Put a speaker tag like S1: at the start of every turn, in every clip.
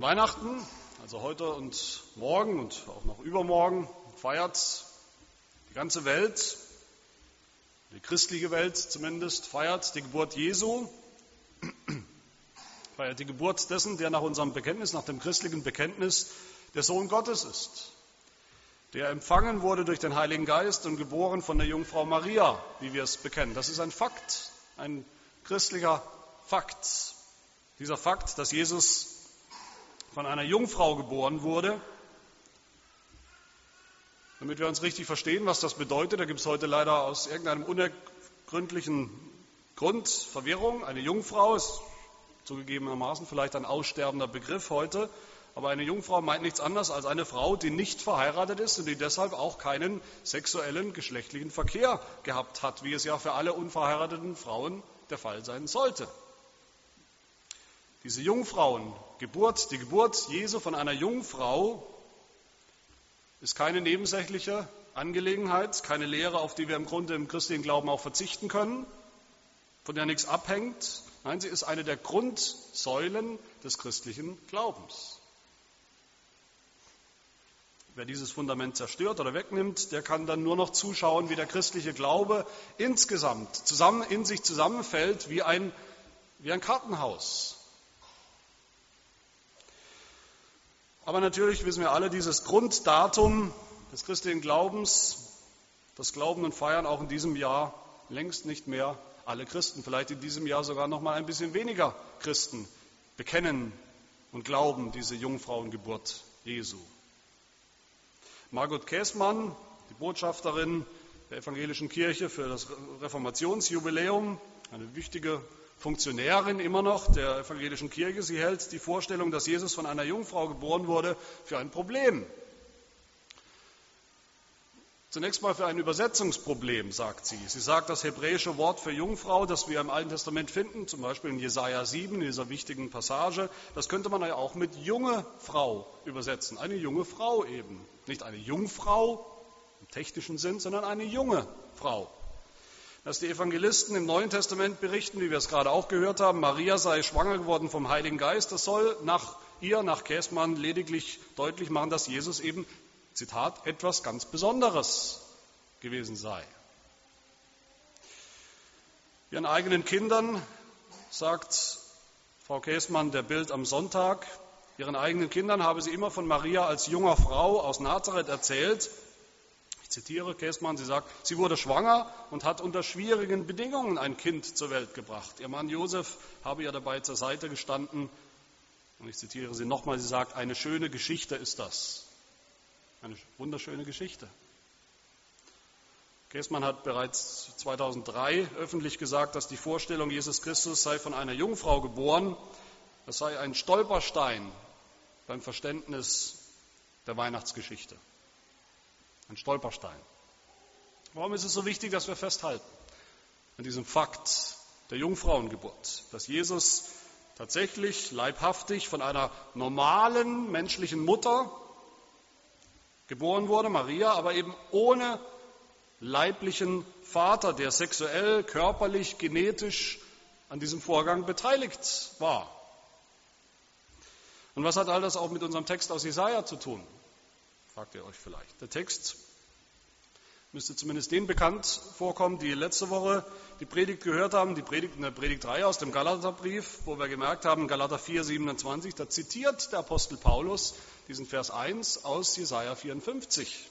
S1: Weihnachten, also heute und morgen und auch noch übermorgen, feiert die ganze Welt, die christliche Welt zumindest, feiert die Geburt Jesu, feiert die Geburt dessen, der nach unserem Bekenntnis, nach dem christlichen Bekenntnis der Sohn Gottes ist, der empfangen wurde durch den Heiligen Geist und geboren von der Jungfrau Maria, wie wir es bekennen. Das ist ein Fakt, ein christlicher Fakt. Dieser Fakt, dass Jesus von einer Jungfrau geboren wurde. Damit wir uns richtig verstehen, was das bedeutet, da gibt es heute leider aus irgendeinem unergründlichen Grund Verwirrung. Eine Jungfrau ist zugegebenermaßen vielleicht ein aussterbender Begriff heute, aber eine Jungfrau meint nichts anderes als eine Frau, die nicht verheiratet ist und die deshalb auch keinen sexuellen geschlechtlichen Verkehr gehabt hat, wie es ja für alle unverheirateten Frauen der Fall sein sollte. Diese Jungfrauengeburt, die Geburt Jesu von einer Jungfrau, ist keine nebensächliche Angelegenheit, keine Lehre, auf die wir im Grunde im christlichen Glauben auch verzichten können, von der nichts abhängt. Nein, sie ist eine der Grundsäulen des christlichen Glaubens. Wer dieses Fundament zerstört oder wegnimmt, der kann dann nur noch zuschauen, wie der christliche Glaube insgesamt zusammen, in sich zusammenfällt wie ein, wie ein Kartenhaus. Aber natürlich wissen wir alle, dieses Grunddatum des christlichen Glaubens, das Glauben und Feiern auch in diesem Jahr längst nicht mehr alle Christen, vielleicht in diesem Jahr sogar noch mal ein bisschen weniger Christen bekennen und glauben diese Jungfrauengeburt Jesu. Margot Käßmann, die Botschafterin der evangelischen Kirche für das Reformationsjubiläum, eine wichtige Funktionärin immer noch der evangelischen Kirche. Sie hält die Vorstellung, dass Jesus von einer Jungfrau geboren wurde, für ein Problem. Zunächst mal für ein Übersetzungsproblem, sagt sie. Sie sagt, das hebräische Wort für Jungfrau, das wir im Alten Testament finden, zum Beispiel in Jesaja 7, in dieser wichtigen Passage, das könnte man ja auch mit junge Frau übersetzen. Eine junge Frau eben. Nicht eine Jungfrau im technischen Sinn, sondern eine junge Frau dass die Evangelisten im Neuen Testament berichten, wie wir es gerade auch gehört haben, Maria sei schwanger geworden vom Heiligen Geist. Das soll nach ihr, nach Käßmann, lediglich deutlich machen, dass Jesus eben, Zitat, etwas ganz Besonderes gewesen sei. Ihren eigenen Kindern, sagt Frau Käßmann, der Bild am Sonntag, ihren eigenen Kindern habe sie immer von Maria als junger Frau aus Nazareth erzählt, zitiere Käßmann, sie sagt, sie wurde schwanger und hat unter schwierigen Bedingungen ein Kind zur Welt gebracht. Ihr Mann Josef habe ihr dabei zur Seite gestanden. Und ich zitiere sie nochmal, sie sagt, eine schöne Geschichte ist das. Eine wunderschöne Geschichte. Käßmann hat bereits 2003 öffentlich gesagt, dass die Vorstellung, Jesus Christus sei von einer Jungfrau geboren, das sei ein Stolperstein beim Verständnis der Weihnachtsgeschichte. Ein Stolperstein. Warum ist es so wichtig, dass wir festhalten an diesem Fakt der Jungfrauengeburt, dass Jesus tatsächlich leibhaftig von einer normalen menschlichen Mutter geboren wurde, Maria, aber eben ohne leiblichen Vater, der sexuell, körperlich, genetisch an diesem Vorgang beteiligt war. Und was hat all das auch mit unserem Text aus Jesaja zu tun? Fragt ihr euch vielleicht. Der Text müsste zumindest denen bekannt vorkommen, die letzte Woche die Predigt gehört haben, die Predigt in der Predigt 3 aus dem Galaterbrief, wo wir gemerkt haben, Galater 4, 27, da zitiert der Apostel Paulus diesen Vers 1 aus Jesaja 54.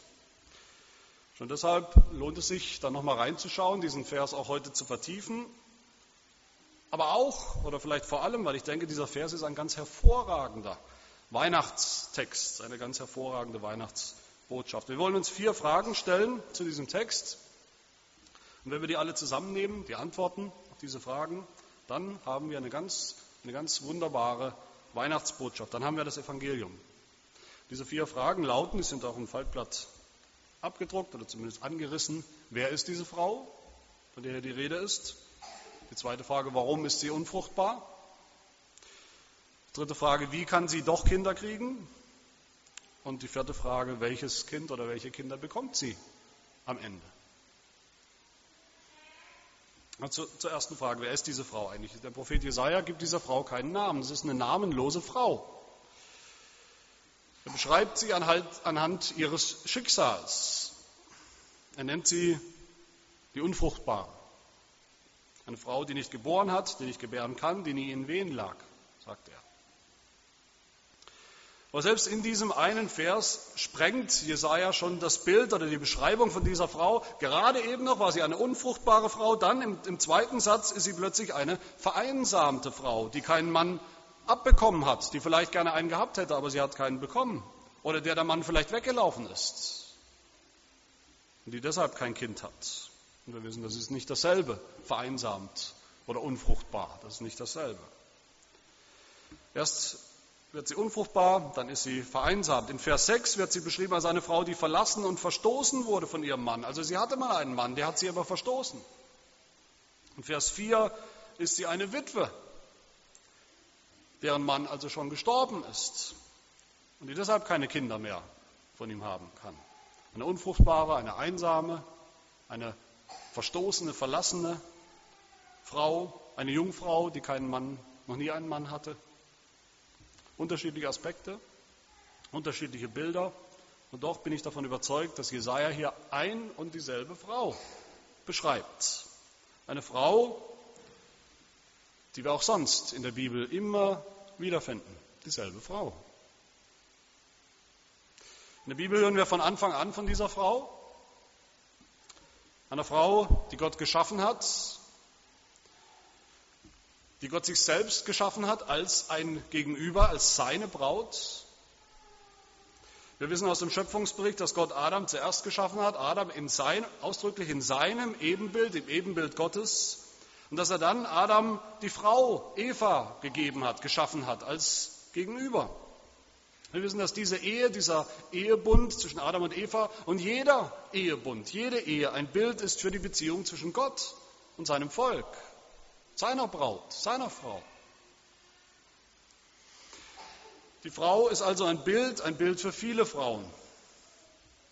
S1: Schon deshalb lohnt es sich, da nochmal reinzuschauen, diesen Vers auch heute zu vertiefen. Aber auch, oder vielleicht vor allem, weil ich denke, dieser Vers ist ein ganz hervorragender Weihnachtstext, eine ganz hervorragende Weihnachtsbotschaft. Wir wollen uns vier Fragen stellen zu diesem Text. Und wenn wir die alle zusammennehmen, die Antworten auf diese Fragen, dann haben wir eine ganz, eine ganz wunderbare Weihnachtsbotschaft. Dann haben wir das Evangelium. Diese vier Fragen lauten, die sind auch im Faltblatt abgedruckt oder zumindest angerissen. Wer ist diese Frau, von der hier die Rede ist? Die zweite Frage, warum ist sie unfruchtbar? Dritte Frage, wie kann sie doch Kinder kriegen? Und die vierte Frage, welches Kind oder welche Kinder bekommt sie am Ende? Also zur ersten Frage, wer ist diese Frau eigentlich? Der Prophet Jesaja gibt dieser Frau keinen Namen. Es ist eine namenlose Frau. Er beschreibt sie anhand ihres Schicksals. Er nennt sie die Unfruchtbare. Eine Frau, die nicht geboren hat, die nicht gebären kann, die nie in Wehen lag, sagt er. Aber selbst in diesem einen Vers sprengt Jesaja schon das Bild oder die Beschreibung von dieser Frau. Gerade eben noch war sie eine unfruchtbare Frau, dann im, im zweiten Satz ist sie plötzlich eine vereinsamte Frau, die keinen Mann abbekommen hat, die vielleicht gerne einen gehabt hätte, aber sie hat keinen bekommen. Oder der der Mann vielleicht weggelaufen ist und die deshalb kein Kind hat. Und wir wissen, das ist nicht dasselbe, vereinsamt oder unfruchtbar, das ist nicht dasselbe. Erst wird sie unfruchtbar, dann ist sie vereinsamt. In Vers 6 wird sie beschrieben als eine Frau, die verlassen und verstoßen wurde von ihrem Mann. Also sie hatte mal einen Mann, der hat sie aber verstoßen. In Vers 4 ist sie eine Witwe, deren Mann also schon gestorben ist und die deshalb keine Kinder mehr von ihm haben kann. Eine unfruchtbare, eine einsame, eine verstoßene, verlassene Frau, eine Jungfrau, die keinen Mann, noch nie einen Mann hatte. Unterschiedliche Aspekte, unterschiedliche Bilder. Und doch bin ich davon überzeugt, dass Jesaja hier ein und dieselbe Frau beschreibt. Eine Frau, die wir auch sonst in der Bibel immer wiederfinden. Dieselbe Frau. In der Bibel hören wir von Anfang an von dieser Frau. Einer Frau, die Gott geschaffen hat, die Gott sich selbst geschaffen hat als ein Gegenüber, als seine Braut. Wir wissen aus dem Schöpfungsbericht, dass Gott Adam zuerst geschaffen hat, Adam in sein, ausdrücklich in seinem Ebenbild, im Ebenbild Gottes, und dass er dann Adam die Frau Eva gegeben hat, geschaffen hat als Gegenüber. Wir wissen, dass diese Ehe, dieser Ehebund zwischen Adam und Eva und jeder Ehebund, jede Ehe ein Bild ist für die Beziehung zwischen Gott und seinem Volk seiner Braut, seiner Frau. Die Frau ist also ein Bild, ein Bild für viele Frauen.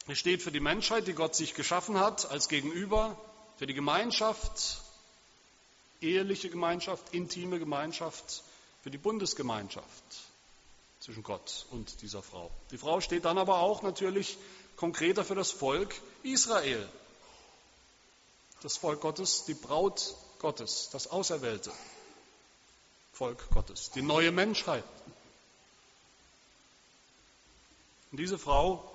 S1: Es steht für die Menschheit, die Gott sich geschaffen hat, als Gegenüber, für die Gemeinschaft, eheliche Gemeinschaft, intime Gemeinschaft, für die Bundesgemeinschaft zwischen Gott und dieser Frau. Die Frau steht dann aber auch natürlich konkreter für das Volk Israel. Das Volk Gottes, die Braut Gottes, das auserwählte Volk Gottes, die neue Menschheit. Und diese Frau,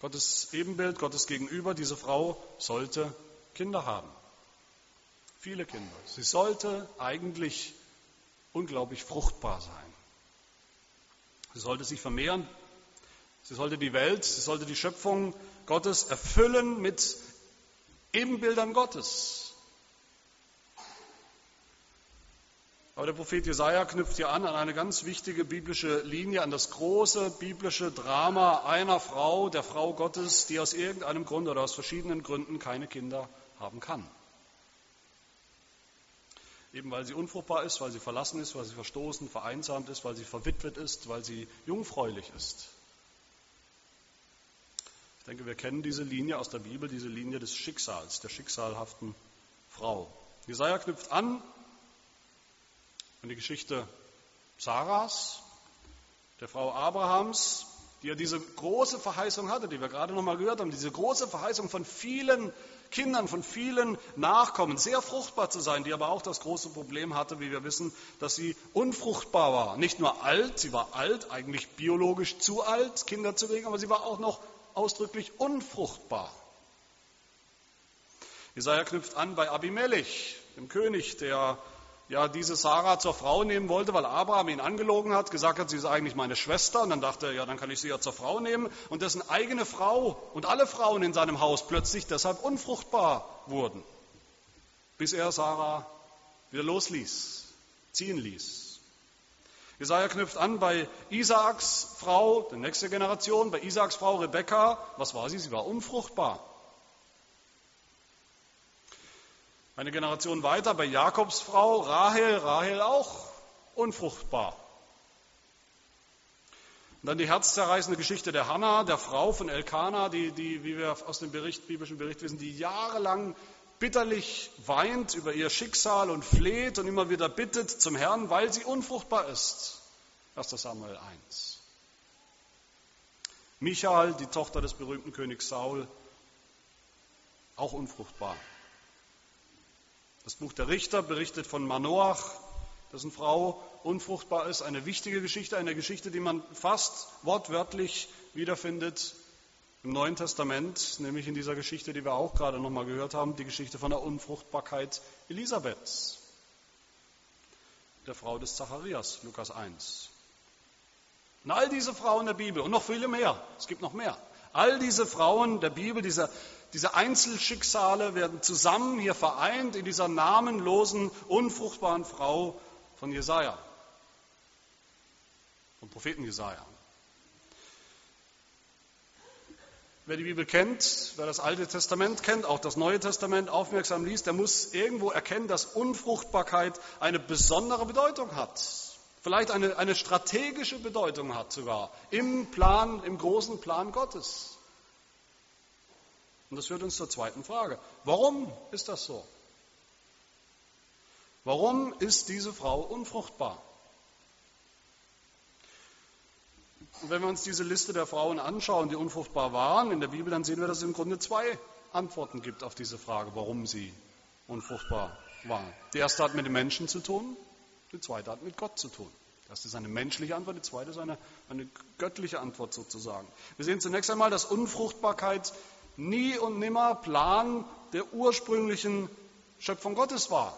S1: Gottes Ebenbild, Gottes Gegenüber, diese Frau sollte Kinder haben. Viele Kinder. Sie sollte eigentlich unglaublich fruchtbar sein. Sie sollte sich vermehren. Sie sollte die Welt, sie sollte die Schöpfung Gottes erfüllen mit Ebenbildern Gottes. Aber der Prophet Jesaja knüpft hier an an eine ganz wichtige biblische Linie, an das große biblische Drama einer Frau, der Frau Gottes, die aus irgendeinem Grund oder aus verschiedenen Gründen keine Kinder haben kann. Eben weil sie unfruchtbar ist, weil sie verlassen ist, weil sie verstoßen, vereinsamt ist, weil sie verwitwet ist, weil sie jungfräulich ist. Ich denke, wir kennen diese Linie aus der Bibel, diese Linie des Schicksals, der schicksalhaften Frau. Jesaja knüpft an an die Geschichte Sarahs, der Frau Abrahams, die ja diese große Verheißung hatte, die wir gerade noch mal gehört haben, diese große Verheißung von vielen Kindern, von vielen Nachkommen, sehr fruchtbar zu sein, die aber auch das große Problem hatte, wie wir wissen, dass sie unfruchtbar war. Nicht nur alt, sie war alt, eigentlich biologisch zu alt, Kinder zu kriegen, aber sie war auch noch ausdrücklich unfruchtbar. Jesaja knüpft an bei Abimelech, dem König, der ja diese Sarah zur Frau nehmen wollte, weil Abraham ihn angelogen hat, gesagt hat, sie ist eigentlich meine Schwester. Und dann dachte er, ja, dann kann ich sie ja zur Frau nehmen. Und dessen eigene Frau und alle Frauen in seinem Haus plötzlich deshalb unfruchtbar wurden, bis er Sarah wieder losließ, ziehen ließ. Jesaja knüpft an bei Isaaks Frau, der nächste Generation, bei Isaaks Frau Rebekka. Was war sie? Sie war unfruchtbar. Eine Generation weiter bei Jakobs Frau Rahel, Rahel auch unfruchtbar. Und dann die herzzerreißende Geschichte der Hannah, der Frau von Elkanah, die, die, wie wir aus dem Bericht, biblischen Bericht wissen, die jahrelang bitterlich weint über ihr Schicksal und fleht und immer wieder bittet zum Herrn, weil sie unfruchtbar ist. 1. Samuel 1. Michael, die Tochter des berühmten Königs Saul, auch unfruchtbar. Das Buch der Richter berichtet von Manoach, dessen Frau unfruchtbar ist. Eine wichtige Geschichte, eine Geschichte, die man fast wortwörtlich wiederfindet im Neuen Testament, nämlich in dieser Geschichte, die wir auch gerade nochmal gehört haben, die Geschichte von der Unfruchtbarkeit Elisabeths, der Frau des Zacharias, Lukas 1. Und all diese Frauen der Bibel und noch viele mehr, es gibt noch mehr, all diese Frauen der Bibel, diese, diese Einzelschicksale werden zusammen hier vereint in dieser namenlosen, unfruchtbaren Frau von Jesaja, vom Propheten Jesaja. Wer die Bibel kennt, wer das Alte Testament kennt, auch das Neue Testament aufmerksam liest, der muss irgendwo erkennen, dass Unfruchtbarkeit eine besondere Bedeutung hat. Vielleicht eine, eine strategische Bedeutung hat sogar im Plan, im großen Plan Gottes. Und das führt uns zur zweiten Frage. Warum ist das so? Warum ist diese Frau unfruchtbar? Und wenn wir uns diese Liste der Frauen anschauen, die unfruchtbar waren in der Bibel, dann sehen wir, dass es im Grunde zwei Antworten gibt auf diese Frage, warum sie unfruchtbar waren. Die erste hat mit den Menschen zu tun, die zweite hat mit Gott zu tun. Das ist eine menschliche Antwort, die zweite ist eine, eine göttliche Antwort sozusagen. Wir sehen zunächst einmal, dass Unfruchtbarkeit nie und nimmer Plan der ursprünglichen Schöpfung Gottes war.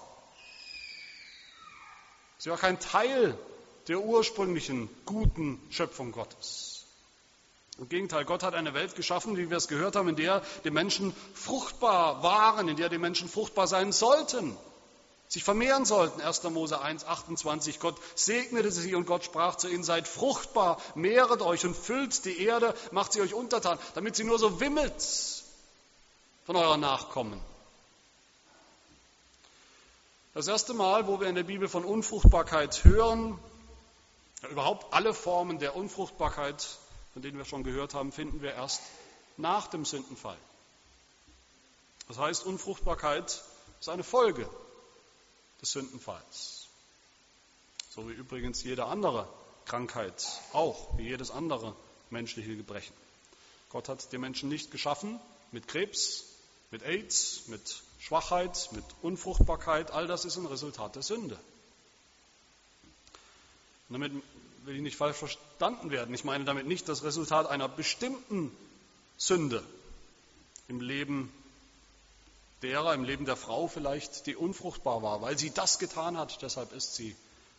S1: Sie war kein Teil der ursprünglichen guten Schöpfung Gottes. Im Gegenteil, Gott hat eine Welt geschaffen, wie wir es gehört haben, in der die Menschen fruchtbar waren, in der die Menschen fruchtbar sein sollten, sich vermehren sollten. 1. Mose 1, 28. Gott segnete sie und Gott sprach zu ihnen, seid fruchtbar, mehret euch und füllt die Erde, macht sie euch untertan, damit sie nur so wimmelt von euren Nachkommen. Das erste Mal, wo wir in der Bibel von Unfruchtbarkeit hören, Überhaupt alle Formen der Unfruchtbarkeit, von denen wir schon gehört haben, finden wir erst nach dem Sündenfall. Das heißt, Unfruchtbarkeit ist eine Folge des Sündenfalls. So wie übrigens jede andere Krankheit auch, wie jedes andere menschliche Gebrechen. Gott hat die Menschen nicht geschaffen mit Krebs, mit AIDS, mit Schwachheit, mit Unfruchtbarkeit. All das ist ein Resultat der Sünde. Und damit will ich nicht falsch verstanden werden. Ich meine damit nicht das Resultat einer bestimmten Sünde im Leben derer, im Leben der Frau vielleicht, die unfruchtbar war, weil sie das getan hat, deshalb ist sie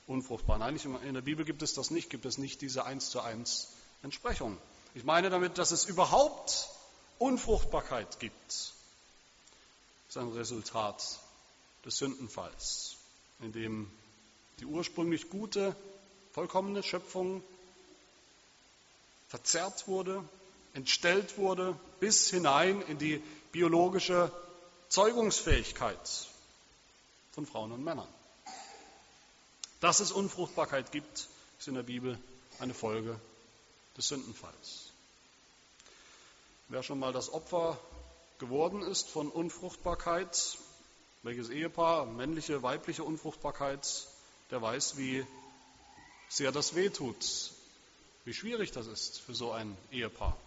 S1: unfruchtbar. Nein, in der Bibel gibt es das nicht, gibt es nicht diese eins zu eins Entsprechung. Ich meine damit, dass es überhaupt Unfruchtbarkeit gibt. Ist ein Resultat des Sündenfalls, in dem die ursprünglich gute vollkommene Schöpfung verzerrt wurde, entstellt wurde, bis hinein in die biologische Zeugungsfähigkeit von Frauen und Männern. Dass es Unfruchtbarkeit gibt, ist in der Bibel eine Folge des Sündenfalls. Wer schon mal das Opfer geworden ist von Unfruchtbarkeit, welches Ehepaar, männliche, weibliche Unfruchtbarkeit, der weiß, wie sehr das wehtut, wie schwierig das ist für so ein Ehepaar.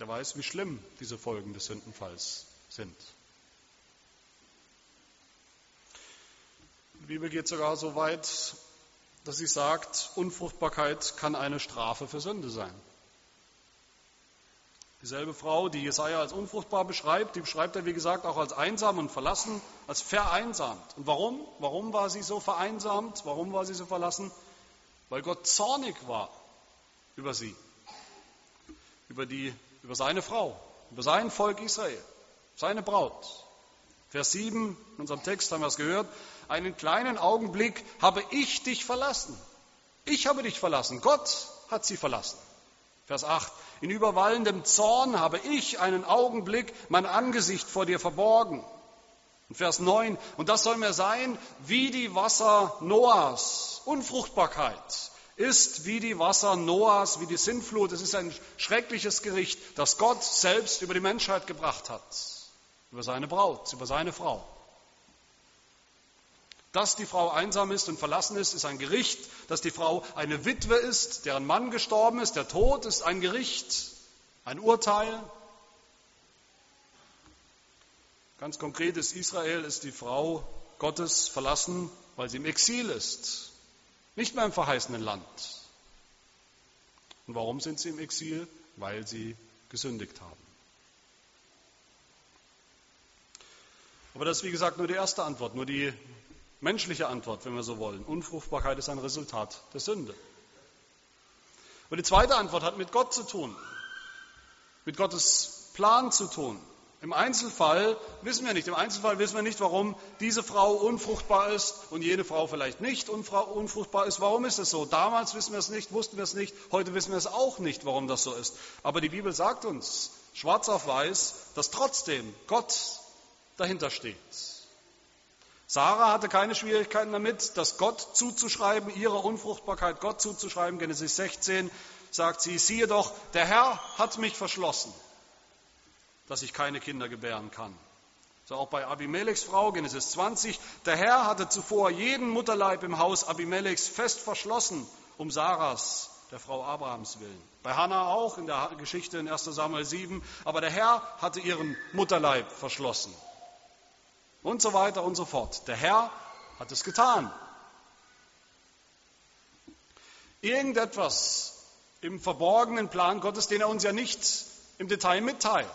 S1: Der weiß, wie schlimm diese Folgen des Sündenfalls sind. Die Bibel geht sogar so weit, dass sie sagt, Unfruchtbarkeit kann eine Strafe für Sünde sein. Dieselbe Frau, die Jesaja als unfruchtbar beschreibt, die beschreibt er, wie gesagt, auch als einsam und verlassen, als vereinsamt. Und warum? Warum war sie so vereinsamt? Warum war sie so verlassen? Weil Gott zornig war über sie, über, die, über seine Frau, über sein Volk Israel, seine Braut. Vers 7 in unserem Text haben wir es gehört. Einen kleinen Augenblick habe ich dich verlassen. Ich habe dich verlassen. Gott hat sie verlassen. Vers 8. In überwallendem Zorn habe ich einen Augenblick mein Angesicht vor dir verborgen. Und Vers 9. Und das soll mir sein wie die Wasser Noahs. Unfruchtbarkeit ist wie die Wasser Noahs, wie die Sintflut. Es ist ein schreckliches Gericht, das Gott selbst über die Menschheit gebracht hat. Über seine Braut, über seine Frau. Dass die Frau einsam ist und verlassen ist, ist ein Gericht. Dass die Frau eine Witwe ist, deren Mann gestorben ist, der Tod ist ein Gericht, ein Urteil. Ganz konkret ist Israel, ist die Frau Gottes verlassen, weil sie im Exil ist, nicht mehr im verheißenen Land. Und warum sind sie im Exil? Weil sie gesündigt haben. Aber das ist, wie gesagt, nur die erste Antwort, nur die menschliche Antwort, wenn wir so wollen. Unfruchtbarkeit ist ein Resultat der Sünde. Und die zweite Antwort hat mit Gott zu tun, mit Gottes Plan zu tun. Im Einzelfall wissen wir nicht, im Einzelfall wissen wir nicht, warum diese Frau unfruchtbar ist und jene Frau vielleicht nicht unfruchtbar ist. Warum ist es so? Damals wissen wir es nicht, wussten wir es nicht, heute wissen wir es auch nicht, warum das so ist. Aber die Bibel sagt uns, schwarz auf weiß, dass trotzdem Gott dahinter steht. Sarah hatte keine Schwierigkeiten damit, das Gott zuzuschreiben, ihrer Unfruchtbarkeit Gott zuzuschreiben. Genesis 16 sagt sie, siehe doch, der Herr hat mich verschlossen dass ich keine Kinder gebären kann. So auch bei Abimelechs Frau, Genesis 20. Der Herr hatte zuvor jeden Mutterleib im Haus Abimelechs fest verschlossen, um Sarahs, der Frau Abrahams willen. Bei Hannah auch in der Geschichte in 1 Samuel 7. Aber der Herr hatte ihren Mutterleib verschlossen. Und so weiter und so fort. Der Herr hat es getan. Irgendetwas im verborgenen Plan Gottes, den er uns ja nicht im Detail mitteilt.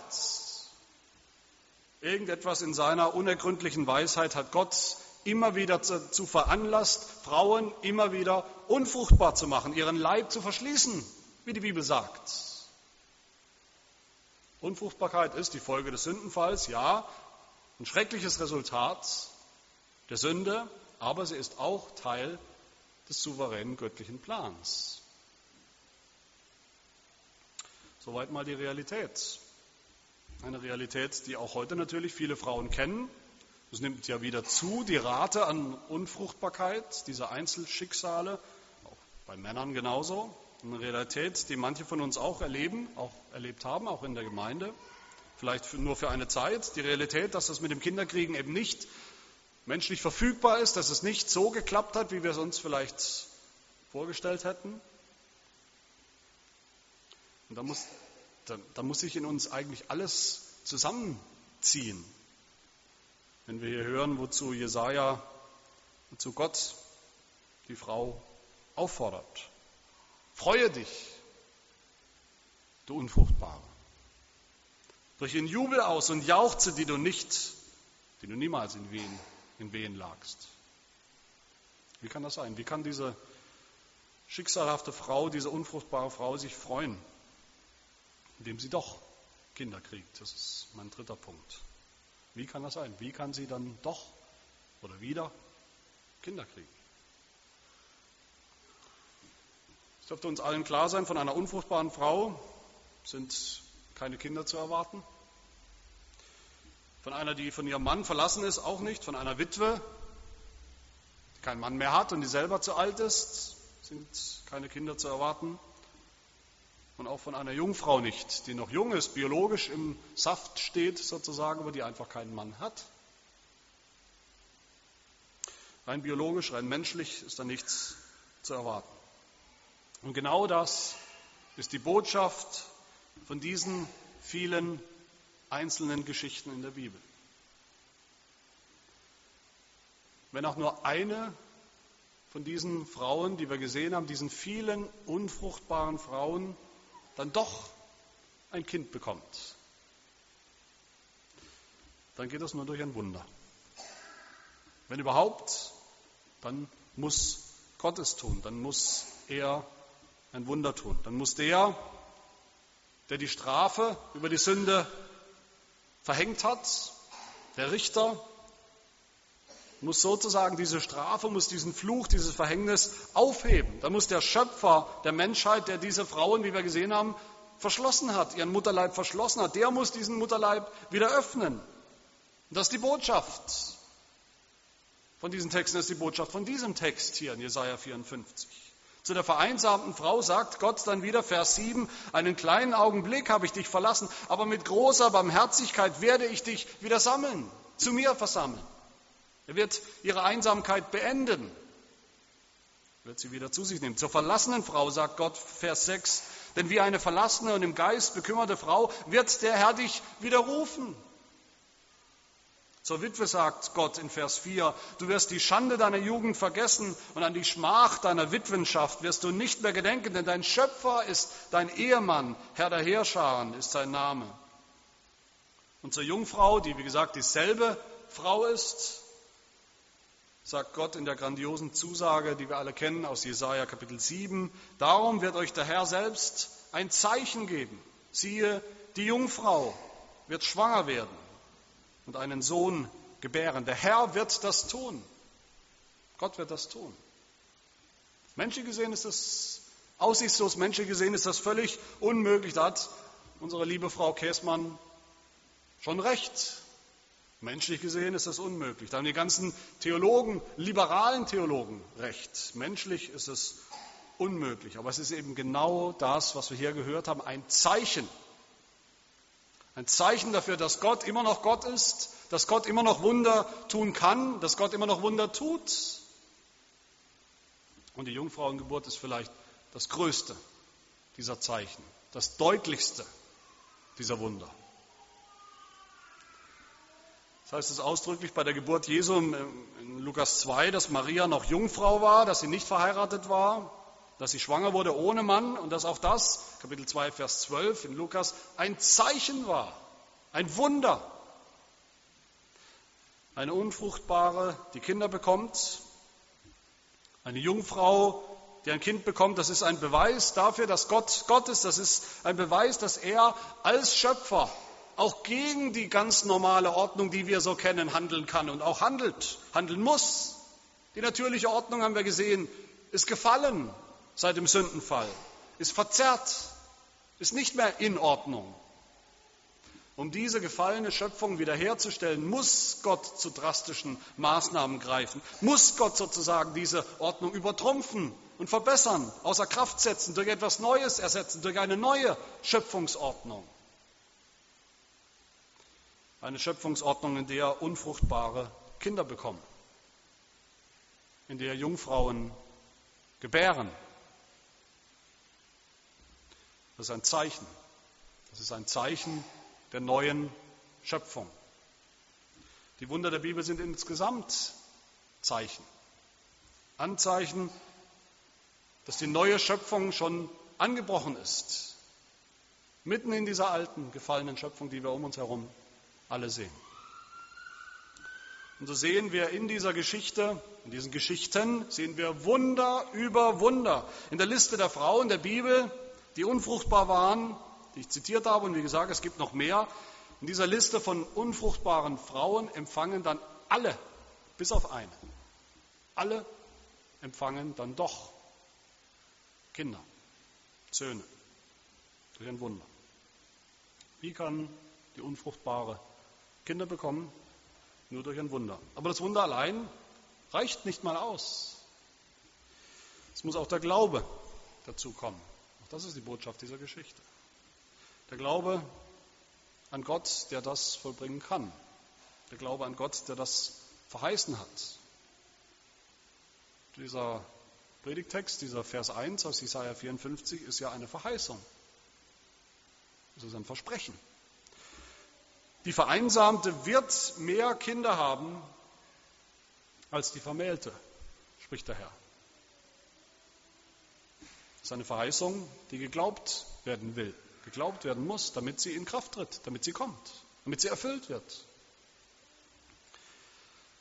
S1: Irgendetwas in seiner unergründlichen Weisheit hat Gott immer wieder dazu veranlasst, Frauen immer wieder unfruchtbar zu machen, ihren Leib zu verschließen, wie die Bibel sagt. Unfruchtbarkeit ist die Folge des Sündenfalls, ja, ein schreckliches Resultat der Sünde, aber sie ist auch Teil des souveränen göttlichen Plans. Soweit mal die Realität. Eine Realität, die auch heute natürlich viele Frauen kennen. Es nimmt ja wieder zu, die Rate an Unfruchtbarkeit, diese Einzelschicksale, auch bei Männern genauso. Eine Realität, die manche von uns auch erleben, auch erlebt haben, auch in der Gemeinde. Vielleicht nur für eine Zeit. Die Realität, dass das mit dem Kinderkriegen eben nicht menschlich verfügbar ist, dass es nicht so geklappt hat, wie wir es uns vielleicht vorgestellt hätten. Und da muss da, da muss sich in uns eigentlich alles zusammenziehen. Wenn wir hier hören, wozu Jesaja, wozu Gott die Frau auffordert. Freue dich, du Unfruchtbare. Brich in Jubel aus und jauchze, die du nicht, die du niemals in Wehen, in Wehen lagst. Wie kann das sein? Wie kann diese schicksalhafte Frau, diese unfruchtbare Frau sich freuen? indem sie doch Kinder kriegt. Das ist mein dritter Punkt. Wie kann das sein? Wie kann sie dann doch oder wieder Kinder kriegen? Es dürfte uns allen klar sein, von einer unfruchtbaren Frau sind keine Kinder zu erwarten. Von einer, die von ihrem Mann verlassen ist, auch nicht. Von einer Witwe, die keinen Mann mehr hat und die selber zu alt ist, sind keine Kinder zu erwarten und auch von einer Jungfrau nicht, die noch jung ist, biologisch im Saft steht sozusagen, aber die einfach keinen Mann hat. Rein biologisch, rein menschlich ist da nichts zu erwarten. Und genau das ist die Botschaft von diesen vielen einzelnen Geschichten in der Bibel. Wenn auch nur eine von diesen Frauen, die wir gesehen haben, diesen vielen unfruchtbaren Frauen, dann doch ein Kind bekommt, dann geht das nur durch ein Wunder. Wenn überhaupt, dann muss Gott es tun, dann muss er ein Wunder tun. Dann muss der, der die Strafe über die Sünde verhängt hat, der Richter, muss sozusagen diese Strafe, muss diesen Fluch, dieses Verhängnis aufheben. Da muss der Schöpfer der Menschheit, der diese Frauen, wie wir gesehen haben, verschlossen hat, ihren Mutterleib verschlossen hat, der muss diesen Mutterleib wieder öffnen. Und das ist die Botschaft von diesen Texten, das ist die Botschaft von diesem Text hier in Jesaja 54. Zu der vereinsamten Frau sagt Gott dann wieder, Vers 7, einen kleinen Augenblick habe ich dich verlassen, aber mit großer Barmherzigkeit werde ich dich wieder sammeln, zu mir versammeln. Er wird ihre Einsamkeit beenden, wird sie wieder zu sich nehmen. Zur verlassenen Frau sagt Gott, Vers 6, denn wie eine verlassene und im Geist bekümmerte Frau wird der Herr dich widerrufen. Zur Witwe sagt Gott in Vers 4, du wirst die Schande deiner Jugend vergessen und an die Schmach deiner Witwenschaft wirst du nicht mehr gedenken, denn dein Schöpfer ist dein Ehemann, Herr der Heerscharen ist sein Name. Und zur Jungfrau, die wie gesagt dieselbe Frau ist, sagt Gott in der grandiosen Zusage, die wir alle kennen aus Jesaja Kapitel 7, darum wird euch der Herr selbst ein Zeichen geben. Siehe, die Jungfrau wird schwanger werden und einen Sohn gebären. Der Herr wird das tun. Gott wird das tun. Menschlich gesehen ist das aussichtslos, menschlich gesehen ist das völlig unmöglich. Da hat unsere liebe Frau Käßmann schon recht. Menschlich gesehen ist das unmöglich. Da haben die ganzen Theologen, liberalen Theologen recht. Menschlich ist es unmöglich. Aber es ist eben genau das, was wir hier gehört haben, ein Zeichen ein Zeichen dafür, dass Gott immer noch Gott ist, dass Gott immer noch Wunder tun kann, dass Gott immer noch Wunder tut. Und die Jungfrauengeburt ist vielleicht das größte dieser Zeichen, das deutlichste dieser Wunder. Das heißt es ausdrücklich bei der Geburt Jesu in Lukas 2, dass Maria noch Jungfrau war, dass sie nicht verheiratet war, dass sie schwanger wurde ohne Mann und dass auch das, Kapitel 2, Vers 12 in Lukas, ein Zeichen war, ein Wunder. Eine Unfruchtbare, die Kinder bekommt, eine Jungfrau, die ein Kind bekommt, das ist ein Beweis dafür, dass Gott Gott ist, das ist ein Beweis, dass er als Schöpfer auch gegen die ganz normale Ordnung, die wir so kennen, handeln kann und auch handelt, handeln muss. Die natürliche Ordnung, haben wir gesehen, ist gefallen seit dem Sündenfall, ist verzerrt, ist nicht mehr in Ordnung. Um diese gefallene Schöpfung wiederherzustellen, muss Gott zu drastischen Maßnahmen greifen, muss Gott sozusagen diese Ordnung übertrumpfen und verbessern, außer Kraft setzen, durch etwas Neues ersetzen, durch eine neue Schöpfungsordnung. Eine Schöpfungsordnung, in der Unfruchtbare Kinder bekommen, in der Jungfrauen gebären, das ist ein Zeichen. Das ist ein Zeichen der neuen Schöpfung. Die Wunder der Bibel sind insgesamt Zeichen. Anzeichen, dass die neue Schöpfung schon angebrochen ist. Mitten in dieser alten, gefallenen Schöpfung, die wir um uns herum alle sehen. Und so sehen wir in dieser Geschichte, in diesen Geschichten, sehen wir Wunder über Wunder. In der Liste der Frauen der Bibel die unfruchtbar waren, die ich zitiert habe, und wie gesagt, es gibt noch mehr. In dieser Liste von unfruchtbaren Frauen empfangen dann alle, bis auf eine, alle empfangen dann doch Kinder, Söhne, durch ein Wunder. Wie kann die Unfruchtbare Kinder bekommen? Nur durch ein Wunder. Aber das Wunder allein reicht nicht mal aus. Es muss auch der Glaube dazu kommen. Auch das ist die Botschaft dieser Geschichte. Der Glaube an Gott, der das vollbringen kann. Der Glaube an Gott, der das verheißen hat. Dieser Predigtext, dieser Vers 1 aus Jesaja 54 ist ja eine Verheißung. Es ist ein Versprechen. Die Vereinsamte wird mehr Kinder haben als die Vermählte, spricht der Herr. Das ist eine Verheißung, die geglaubt werden will, geglaubt werden muss, damit sie in Kraft tritt, damit sie kommt, damit sie erfüllt wird.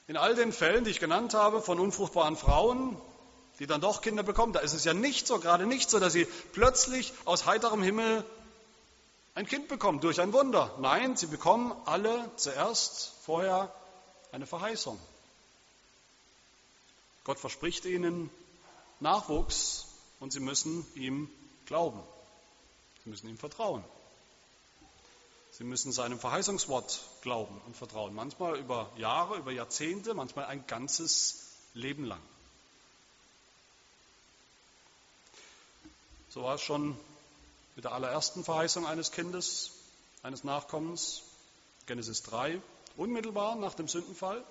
S1: In all den Fällen, die ich genannt habe, von unfruchtbaren Frauen, die dann doch Kinder bekommen, da ist es ja nicht so, gerade nicht so, dass sie plötzlich aus heiterem Himmel ein Kind bekommen durch ein Wunder. Nein, sie bekommen alle zuerst vorher eine Verheißung. Gott verspricht ihnen Nachwuchs und sie müssen ihm glauben. Sie müssen ihm vertrauen. Sie müssen seinem Verheißungswort glauben und vertrauen. Manchmal über Jahre, über Jahrzehnte, manchmal ein ganzes Leben lang. So war es schon mit der allerersten Verheißung eines Kindes, eines Nachkommens, Genesis 3, unmittelbar nach dem Sündenfall.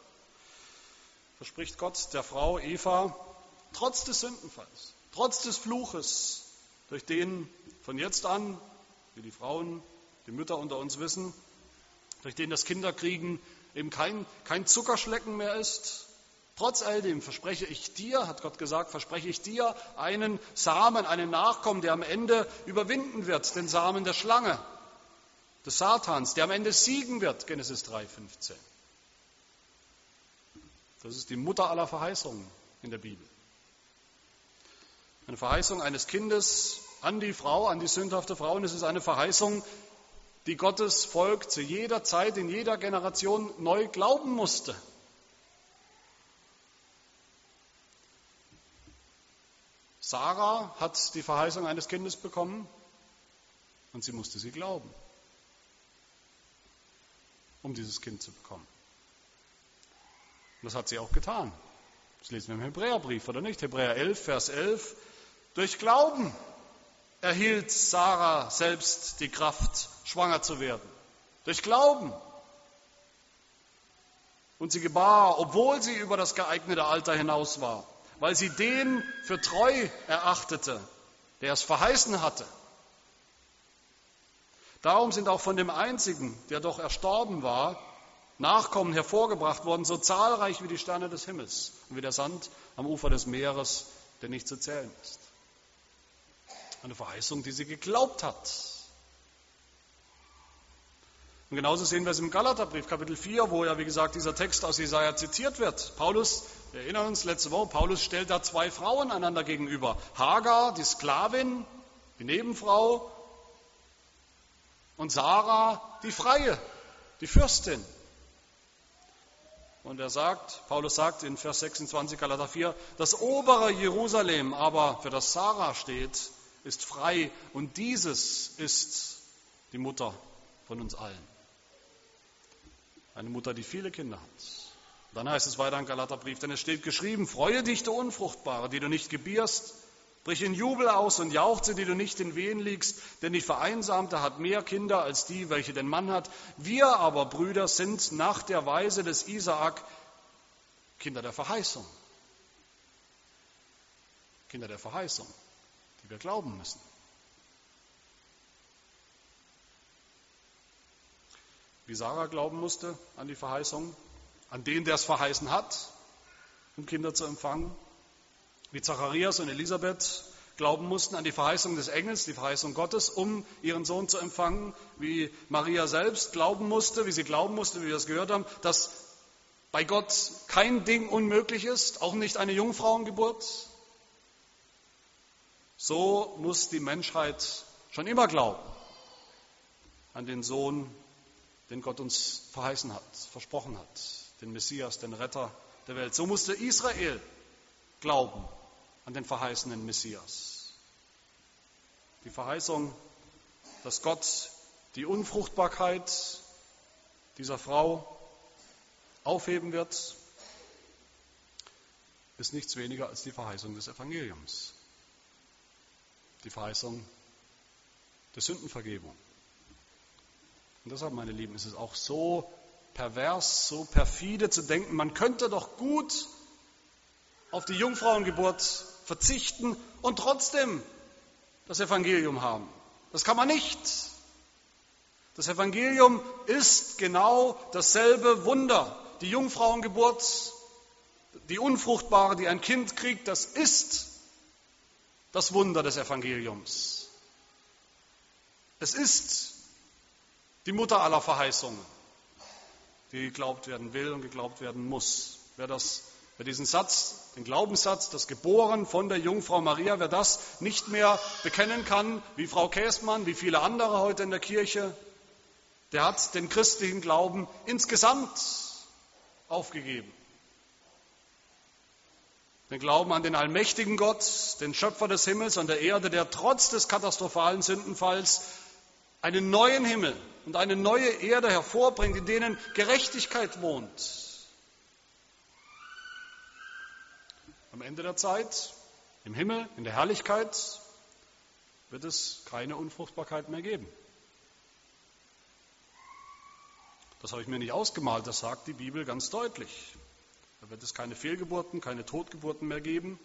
S1: verspricht Gott der Frau Eva, trotz des Sündenfalls, trotz des Fluches, durch den von jetzt an, wie die Frauen, die Mütter unter uns wissen, durch den das Kinderkriegen eben kein, kein Zuckerschlecken mehr ist, Trotz all dem verspreche ich dir, hat Gott gesagt, verspreche ich dir einen Samen, einen Nachkommen, der am Ende überwinden wird, den Samen der Schlange, des Satans, der am Ende siegen wird, Genesis 3, 15. Das ist die Mutter aller Verheißungen in der Bibel. Eine Verheißung eines Kindes an die Frau, an die sündhafte Frau. Und es ist eine Verheißung, die Gottes Volk zu jeder Zeit, in jeder Generation neu glauben musste. Sarah hat die Verheißung eines Kindes bekommen und sie musste sie glauben, um dieses Kind zu bekommen. Und das hat sie auch getan. Das lesen wir im Hebräerbrief, oder nicht? Hebräer 11, Vers 11. Durch Glauben erhielt Sarah selbst die Kraft, schwanger zu werden. Durch Glauben. Und sie gebar, obwohl sie über das geeignete Alter hinaus war, weil sie den für treu erachtete, der es verheißen hatte. Darum sind auch von dem einzigen, der doch erstorben war, Nachkommen hervorgebracht worden, so zahlreich wie die Sterne des Himmels und wie der Sand am Ufer des Meeres, der nicht zu zählen ist. Eine Verheißung, die sie geglaubt hat. Und genauso sehen wir es im Galaterbrief, Kapitel 4, wo ja, wie gesagt, dieser Text aus Jesaja zitiert wird. Paulus, wir erinnern uns letzte Woche, Paulus stellt da zwei Frauen einander gegenüber. Hagar, die Sklavin, die Nebenfrau, und Sarah, die Freie, die Fürstin. Und er sagt, Paulus sagt in Vers 26 Galater 4, das obere Jerusalem aber, für das Sarah steht, ist frei und dieses ist die Mutter von uns allen. Eine Mutter, die viele Kinder hat. Dann heißt es weiter im Galaterbrief, denn es steht geschrieben, freue dich, du Unfruchtbare, die du nicht gebierst, brich in Jubel aus und jauchze, die du nicht in Wehen liegst, denn die Vereinsamte hat mehr Kinder als die, welche den Mann hat. Wir aber, Brüder, sind nach der Weise des Isaak Kinder der Verheißung. Kinder der Verheißung, die wir glauben müssen. Wie Sarah glauben musste an die Verheißung, an den, der es verheißen hat, um Kinder zu empfangen, wie Zacharias und Elisabeth glauben mussten an die Verheißung des Engels, die Verheißung Gottes, um ihren Sohn zu empfangen, wie Maria selbst glauben musste, wie sie glauben musste, wie wir es gehört haben, dass bei Gott kein Ding unmöglich ist, auch nicht eine Jungfrauengeburt. So muss die Menschheit schon immer glauben an den Sohn, den Gott uns verheißen hat, versprochen hat, den Messias, den Retter der Welt. So musste Israel glauben an den verheißenen Messias. Die Verheißung, dass Gott die Unfruchtbarkeit dieser Frau aufheben wird, ist nichts weniger als die Verheißung des Evangeliums. Die Verheißung der Sündenvergebung. Und deshalb, meine Lieben, ist es auch so pervers, so perfide zu denken, man könnte doch gut auf die Jungfrauengeburt verzichten und trotzdem das Evangelium haben. Das kann man nicht. Das Evangelium ist genau dasselbe Wunder. Die Jungfrauengeburt, die Unfruchtbare, die ein Kind kriegt, das ist das Wunder des Evangeliums. Es ist die Mutter aller Verheißungen, die geglaubt werden will und geglaubt werden muss. Wer das Wer diesen Satz, den Glaubenssatz, das Geboren von der Jungfrau Maria, wer das nicht mehr bekennen kann, wie Frau Käßmann, wie viele andere heute in der Kirche, der hat den christlichen Glauben insgesamt aufgegeben. Den Glauben an den allmächtigen Gott, den Schöpfer des Himmels und der Erde, der trotz des katastrophalen Sündenfalls einen neuen Himmel und eine neue Erde hervorbringt, in denen Gerechtigkeit wohnt, Am Ende der Zeit, im Himmel, in der Herrlichkeit, wird es keine Unfruchtbarkeit mehr geben. Das habe ich mir nicht ausgemalt, das sagt die Bibel ganz deutlich. Da wird es keine Fehlgeburten, keine Totgeburten mehr geben.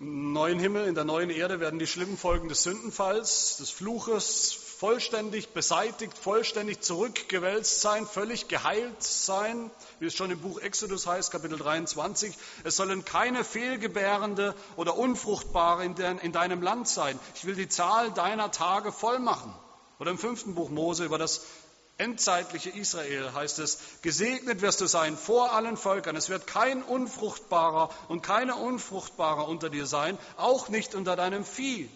S1: Im neuen Himmel, in der neuen Erde werden die schlimmen Folgen des Sündenfalls, des Fluches vollständig beseitigt, vollständig zurückgewälzt sein, völlig geheilt sein, wie es schon im Buch Exodus heißt, Kapitel 23. Es sollen keine Fehlgebärende oder Unfruchtbare in, de, in deinem Land sein. Ich will die Zahl deiner Tage voll machen. Oder im fünften Buch Mose über das endzeitliche Israel heißt es, gesegnet wirst du sein vor allen Völkern. Es wird kein Unfruchtbarer und keine Unfruchtbare unter dir sein, auch nicht unter deinem Vieh.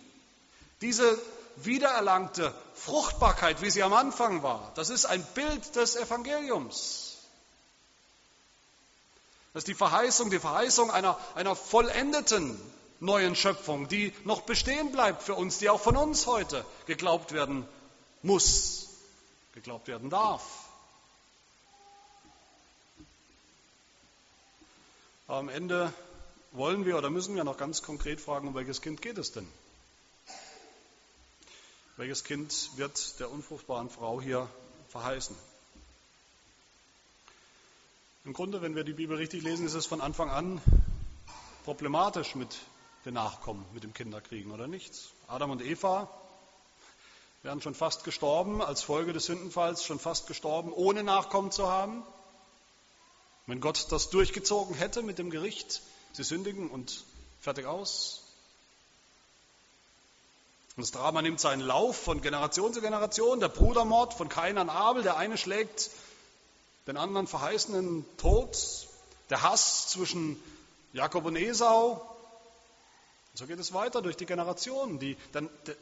S1: Diese wiedererlangte Fruchtbarkeit, wie sie am Anfang war, das ist ein Bild des Evangeliums. Das ist die Verheißung, die Verheißung einer, einer vollendeten neuen Schöpfung, die noch bestehen bleibt für uns, die auch von uns heute geglaubt werden muss geglaubt werden darf. Aber am Ende wollen wir oder müssen wir noch ganz konkret fragen, um welches Kind geht es denn? Welches Kind wird der unfruchtbaren Frau hier verheißen? Im Grunde, wenn wir die Bibel richtig lesen, ist es von Anfang an problematisch mit den Nachkommen, mit dem Kinderkriegen oder nichts. Adam und Eva wären schon fast gestorben, als Folge des Sündenfalls schon fast gestorben, ohne Nachkommen zu haben. Wenn Gott das durchgezogen hätte mit dem Gericht, sie sündigen und fertig aus. Und das Drama nimmt seinen Lauf von Generation zu Generation. Der Brudermord von Kain an Abel, der eine schlägt den anderen verheißenen Tod. Der Hass zwischen Jakob und Esau, so geht es weiter durch die Generationen. Die,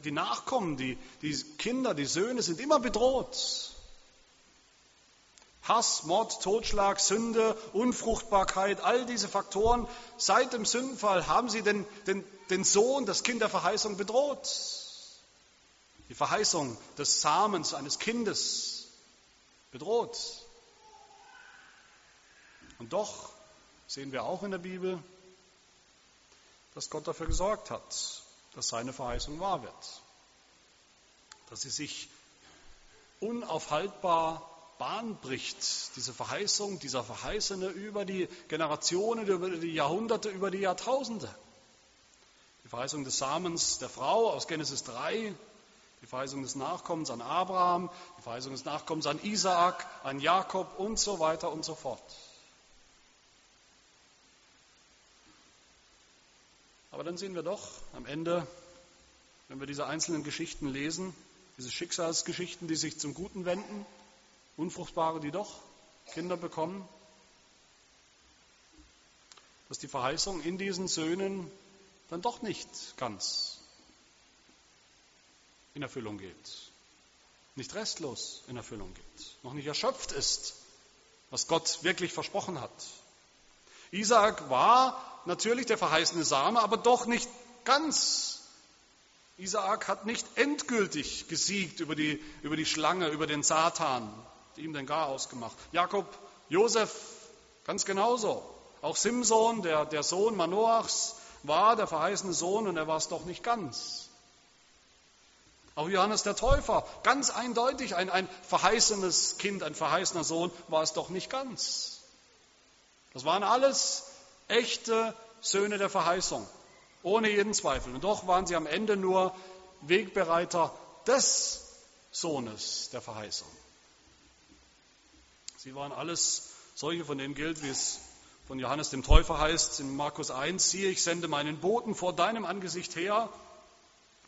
S1: die Nachkommen, die, die Kinder, die Söhne sind immer bedroht. Hass, Mord, Totschlag, Sünde, Unfruchtbarkeit, all diese Faktoren. Seit dem Sündenfall haben sie den, den, den Sohn, das Kind der Verheißung bedroht. Die Verheißung des Samens eines Kindes bedroht. Und doch sehen wir auch in der Bibel, dass Gott dafür gesorgt hat, dass seine Verheißung wahr wird, dass sie sich unaufhaltbar Bahn bricht, diese Verheißung, dieser Verheißene über die Generationen, über die Jahrhunderte, über die Jahrtausende. Die Verheißung des Samens der Frau aus Genesis 3, die Verheißung des Nachkommens an Abraham, die Verheißung des Nachkommens an Isaak, an Jakob und so weiter und so fort. Aber dann sehen wir doch am Ende, wenn wir diese einzelnen Geschichten lesen, diese Schicksalsgeschichten, die sich zum Guten wenden, Unfruchtbare, die doch Kinder bekommen, dass die Verheißung in diesen Söhnen dann doch nicht ganz in Erfüllung geht, nicht restlos in Erfüllung geht, noch nicht erschöpft ist, was Gott wirklich versprochen hat. Isaac war natürlich der verheißene Same, aber doch nicht ganz. Isaak hat nicht endgültig gesiegt über die, über die Schlange, über den Satan, die ihm den Gar ausgemacht. Jakob, Josef, ganz genauso. Auch Simson, der, der Sohn Manoachs, war der verheißene Sohn und er war es doch nicht ganz. Auch Johannes der Täufer, ganz eindeutig ein, ein verheißenes Kind, ein verheißener Sohn, war es doch nicht ganz. Das waren alles echte Söhne der Verheißung, ohne jeden Zweifel. Und doch waren sie am Ende nur Wegbereiter des Sohnes der Verheißung. Sie waren alles solche, von denen gilt, wie es von Johannes dem Täufer heißt in Markus 1, siehe, ich sende meinen Boten vor deinem Angesicht her,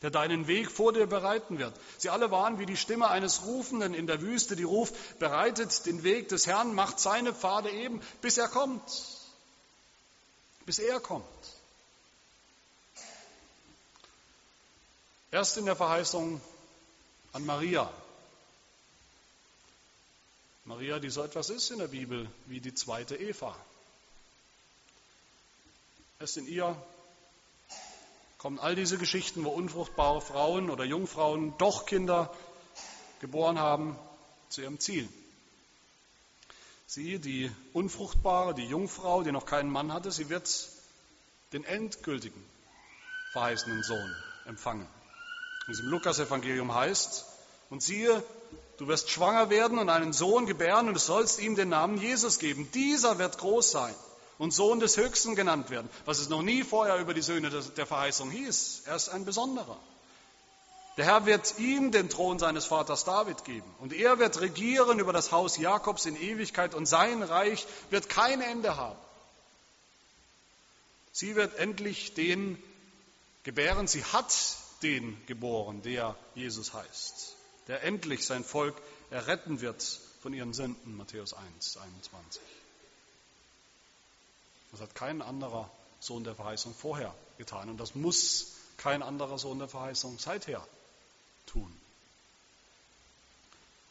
S1: der deinen Weg vor dir bereiten wird. Sie alle waren wie die Stimme eines Rufenden in der Wüste, die ruft, bereitet den Weg des Herrn, macht seine Pfade eben, bis er kommt bis er kommt. Erst in der Verheißung an Maria. Maria, die so etwas ist in der Bibel wie die zweite Eva. Erst in ihr kommen all diese Geschichten, wo unfruchtbare Frauen oder Jungfrauen doch Kinder geboren haben, zu ihrem Ziel. Sie, die Unfruchtbare, die Jungfrau, die noch keinen Mann hatte, sie wird den endgültigen verheißenen Sohn empfangen. Es im Lukas-Evangelium heißt, Und siehe, du wirst schwanger werden und einen Sohn gebären und du sollst ihm den Namen Jesus geben. Dieser wird groß sein und Sohn des Höchsten genannt werden, was es noch nie vorher über die Söhne der Verheißung hieß. Er ist ein besonderer. Der Herr wird ihm den Thron seines Vaters David geben und er wird regieren über das Haus Jakobs in Ewigkeit und sein Reich wird kein Ende haben. Sie wird endlich den gebären, sie hat den geboren, der Jesus heißt, der endlich sein Volk erretten wird von ihren Sünden, Matthäus 1, 21. Das hat kein anderer Sohn der Verheißung vorher getan und das muss kein anderer Sohn der Verheißung seither tun.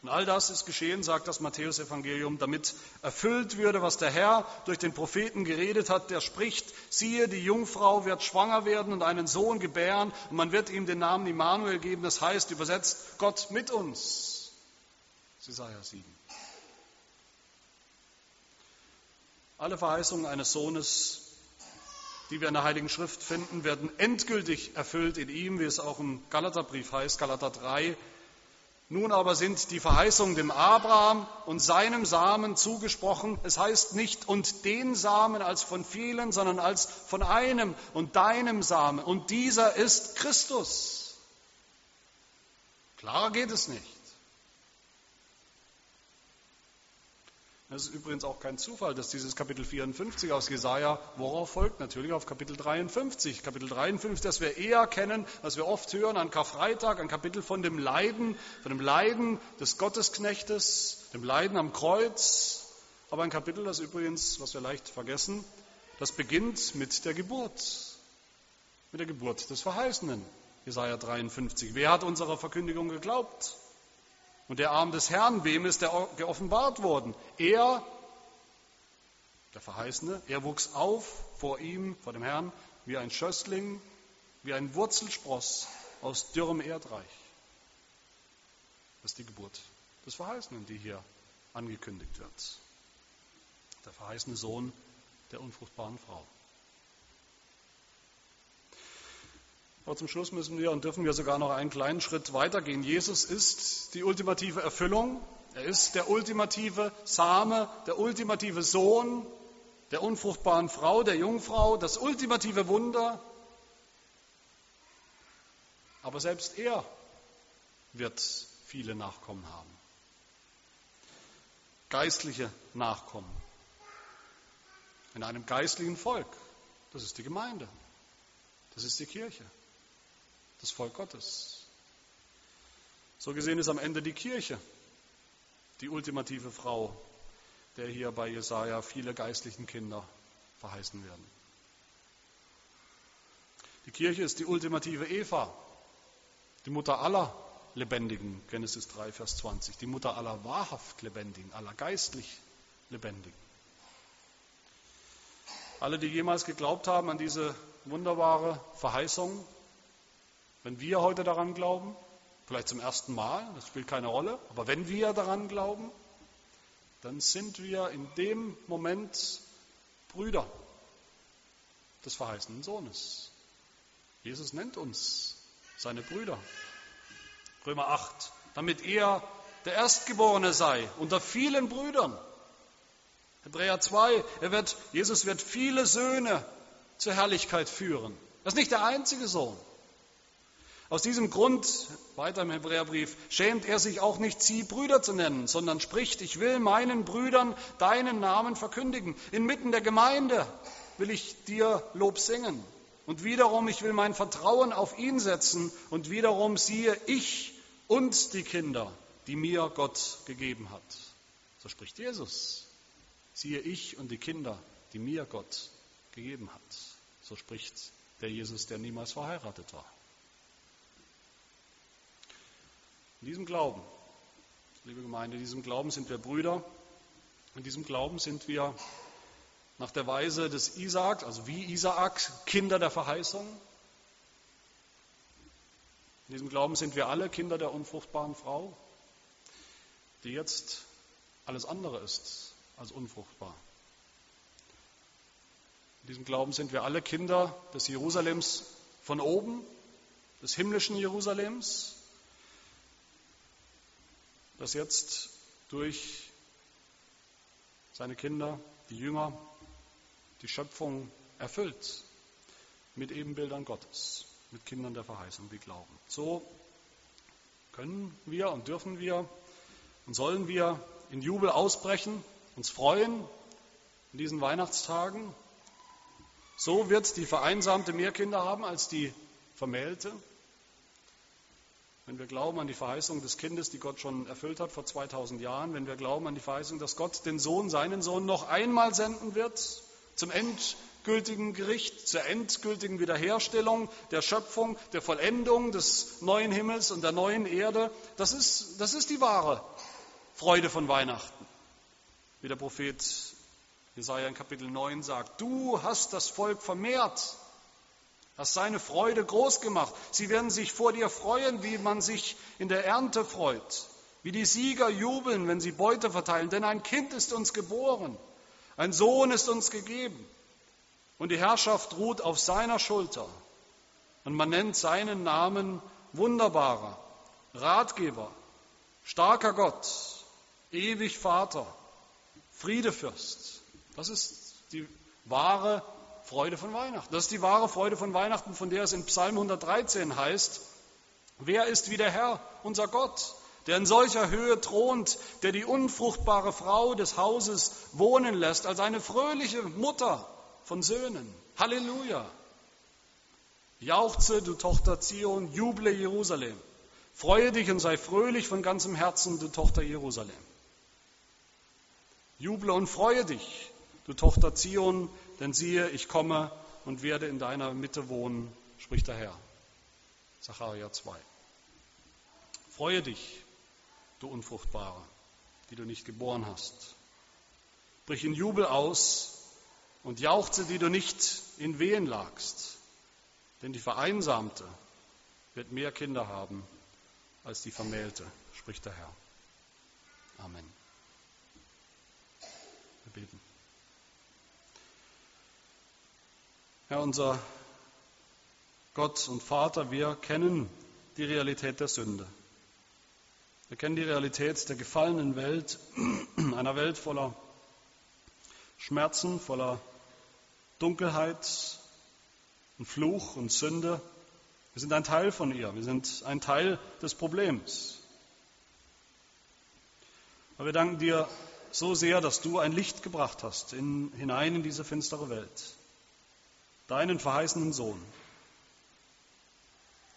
S1: Und all das ist geschehen, sagt das Matthäusevangelium, damit erfüllt würde, was der Herr durch den Propheten geredet hat, der spricht, siehe, die Jungfrau wird schwanger werden und einen Sohn gebären und man wird ihm den Namen Immanuel geben, das heißt übersetzt Gott mit uns. Jesaja 7. Alle Verheißungen eines Sohnes, die wir in der Heiligen Schrift finden, werden endgültig erfüllt in ihm, wie es auch im Galaterbrief heißt, Galater 3. Nun aber sind die Verheißungen dem Abraham und seinem Samen zugesprochen. Es heißt nicht und den Samen als von vielen, sondern als von einem und deinem Samen. Und dieser ist Christus. Klarer geht es nicht. Das ist übrigens auch kein Zufall, dass dieses Kapitel 54 aus Jesaja, worauf folgt? Natürlich auf Kapitel 53. Kapitel 53, das wir eher kennen, was wir oft hören an Karfreitag, ein Kapitel von dem Leiden, von dem Leiden des Gottesknechtes, dem Leiden am Kreuz. Aber ein Kapitel, das übrigens, was wir leicht vergessen, das beginnt mit der Geburt, mit der Geburt des Verheißenen. Jesaja 53. Wer hat unserer Verkündigung geglaubt? Und der Arm des Herrn, wem ist er geoffenbart worden? Er, der Verheißene, er wuchs auf vor ihm, vor dem Herrn, wie ein Schössling, wie ein Wurzelspross aus dürrem Erdreich. Das ist die Geburt des Verheißenen, die hier angekündigt wird. Der verheißene Sohn der unfruchtbaren Frau. Aber zum Schluss müssen wir und dürfen wir sogar noch einen kleinen Schritt weitergehen. Jesus ist die ultimative Erfüllung. Er ist der ultimative Same, der ultimative Sohn der unfruchtbaren Frau, der Jungfrau, das ultimative Wunder. Aber selbst er wird viele Nachkommen haben. Geistliche Nachkommen. In einem geistlichen Volk. Das ist die Gemeinde. Das ist die Kirche das Volk Gottes. So gesehen ist am Ende die Kirche die ultimative Frau, der hier bei Jesaja viele geistlichen Kinder verheißen werden. Die Kirche ist die ultimative Eva, die Mutter aller Lebendigen, Genesis 3, Vers 20, die Mutter aller wahrhaft Lebendigen, aller geistlich Lebendigen. Alle, die jemals geglaubt haben an diese wunderbare Verheißung, wenn wir heute daran glauben, vielleicht zum ersten Mal, das spielt keine Rolle, aber wenn wir daran glauben, dann sind wir in dem Moment Brüder des verheißenen Sohnes. Jesus nennt uns seine Brüder. Römer 8, damit er der Erstgeborene sei unter vielen Brüdern. Hebräer 2, er wird, Jesus wird viele Söhne zur Herrlichkeit führen. Er ist nicht der einzige Sohn. Aus diesem Grund, weiter im Hebräerbrief, schämt er sich auch nicht, sie Brüder zu nennen, sondern spricht, ich will meinen Brüdern deinen Namen verkündigen. Inmitten der Gemeinde will ich dir Lob singen. Und wiederum, ich will mein Vertrauen auf ihn setzen. Und wiederum siehe ich und die Kinder, die mir Gott gegeben hat. So spricht Jesus. Siehe ich und die Kinder, die mir Gott gegeben hat. So spricht der Jesus, der niemals verheiratet war. In diesem Glauben, liebe Gemeinde, in diesem Glauben sind wir Brüder. In diesem Glauben sind wir nach der Weise des Isaak, also wie Isaak, Kinder der Verheißung. In diesem Glauben sind wir alle Kinder der unfruchtbaren Frau, die jetzt alles andere ist als unfruchtbar. In diesem Glauben sind wir alle Kinder des Jerusalems von oben, des himmlischen Jerusalems, das jetzt durch seine Kinder, die Jünger, die Schöpfung erfüllt mit Ebenbildern Gottes, mit Kindern der Verheißung, die glauben. So können wir und dürfen wir und sollen wir in Jubel ausbrechen, uns freuen in diesen Weihnachtstagen. So wird die Vereinsamte mehr Kinder haben als die Vermählte. Wenn wir glauben an die Verheißung des Kindes, die Gott schon erfüllt hat vor 2000 Jahren, wenn wir glauben an die Verheißung, dass Gott den Sohn, seinen Sohn noch einmal senden wird, zum endgültigen Gericht, zur endgültigen Wiederherstellung der Schöpfung, der Vollendung des neuen Himmels und der neuen Erde, das ist, das ist die wahre Freude von Weihnachten. Wie der Prophet Jesaja in Kapitel 9 sagt, du hast das Volk vermehrt hast seine Freude groß gemacht. Sie werden sich vor dir freuen, wie man sich in der Ernte freut, wie die Sieger jubeln, wenn sie Beute verteilen. Denn ein Kind ist uns geboren, ein Sohn ist uns gegeben und die Herrschaft ruht auf seiner Schulter. Und man nennt seinen Namen wunderbarer, Ratgeber, starker Gott, ewig Vater, Friedefürst. Das ist die wahre Freude von Weihnachten. Das ist die wahre Freude von Weihnachten, von der es in Psalm 113 heißt, wer ist wie der Herr, unser Gott, der in solcher Höhe thront, der die unfruchtbare Frau des Hauses wohnen lässt, als eine fröhliche Mutter von Söhnen. Halleluja! Jauchze, du Tochter Zion, juble Jerusalem. Freue dich und sei fröhlich von ganzem Herzen, du Tochter Jerusalem. Juble und freue dich, du Tochter Zion, denn siehe, ich komme und werde in deiner Mitte wohnen, spricht der Herr. Sacharja 2. Freue dich, du Unfruchtbare, die du nicht geboren hast. Brich in Jubel aus und jauchze, die du nicht in Wehen lagst. Denn die Vereinsamte wird mehr Kinder haben als die Vermählte, spricht der Herr. Amen. Wir beten. Herr, unser Gott und Vater, wir kennen die Realität der Sünde. Wir kennen die Realität der gefallenen Welt, einer Welt voller Schmerzen, voller Dunkelheit und Fluch und Sünde. Wir sind ein Teil von ihr, wir sind ein Teil des Problems. Aber wir danken dir so sehr, dass du ein Licht gebracht hast in, hinein in diese finstere Welt deinen verheißenen Sohn,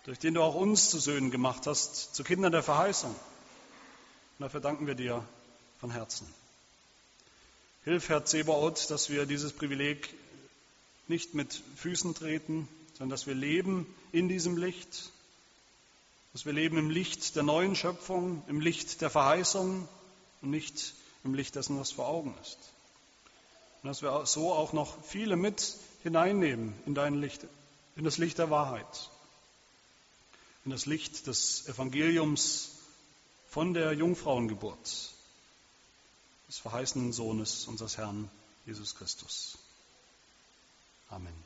S1: durch den du auch uns zu Söhnen gemacht hast, zu Kindern der Verheißung. Und dafür danken wir dir von Herzen. Hilf, Herr Zebaoth, dass wir dieses Privileg nicht mit Füßen treten, sondern dass wir leben in diesem Licht, dass wir leben im Licht der neuen Schöpfung, im Licht der Verheißung und nicht im Licht dessen, was vor Augen ist. Und dass wir so auch noch viele mit hineinnehmen in dein Licht, in das Licht der Wahrheit, in das Licht des Evangeliums von der Jungfrauengeburt des verheißenen Sohnes unseres Herrn Jesus Christus. Amen.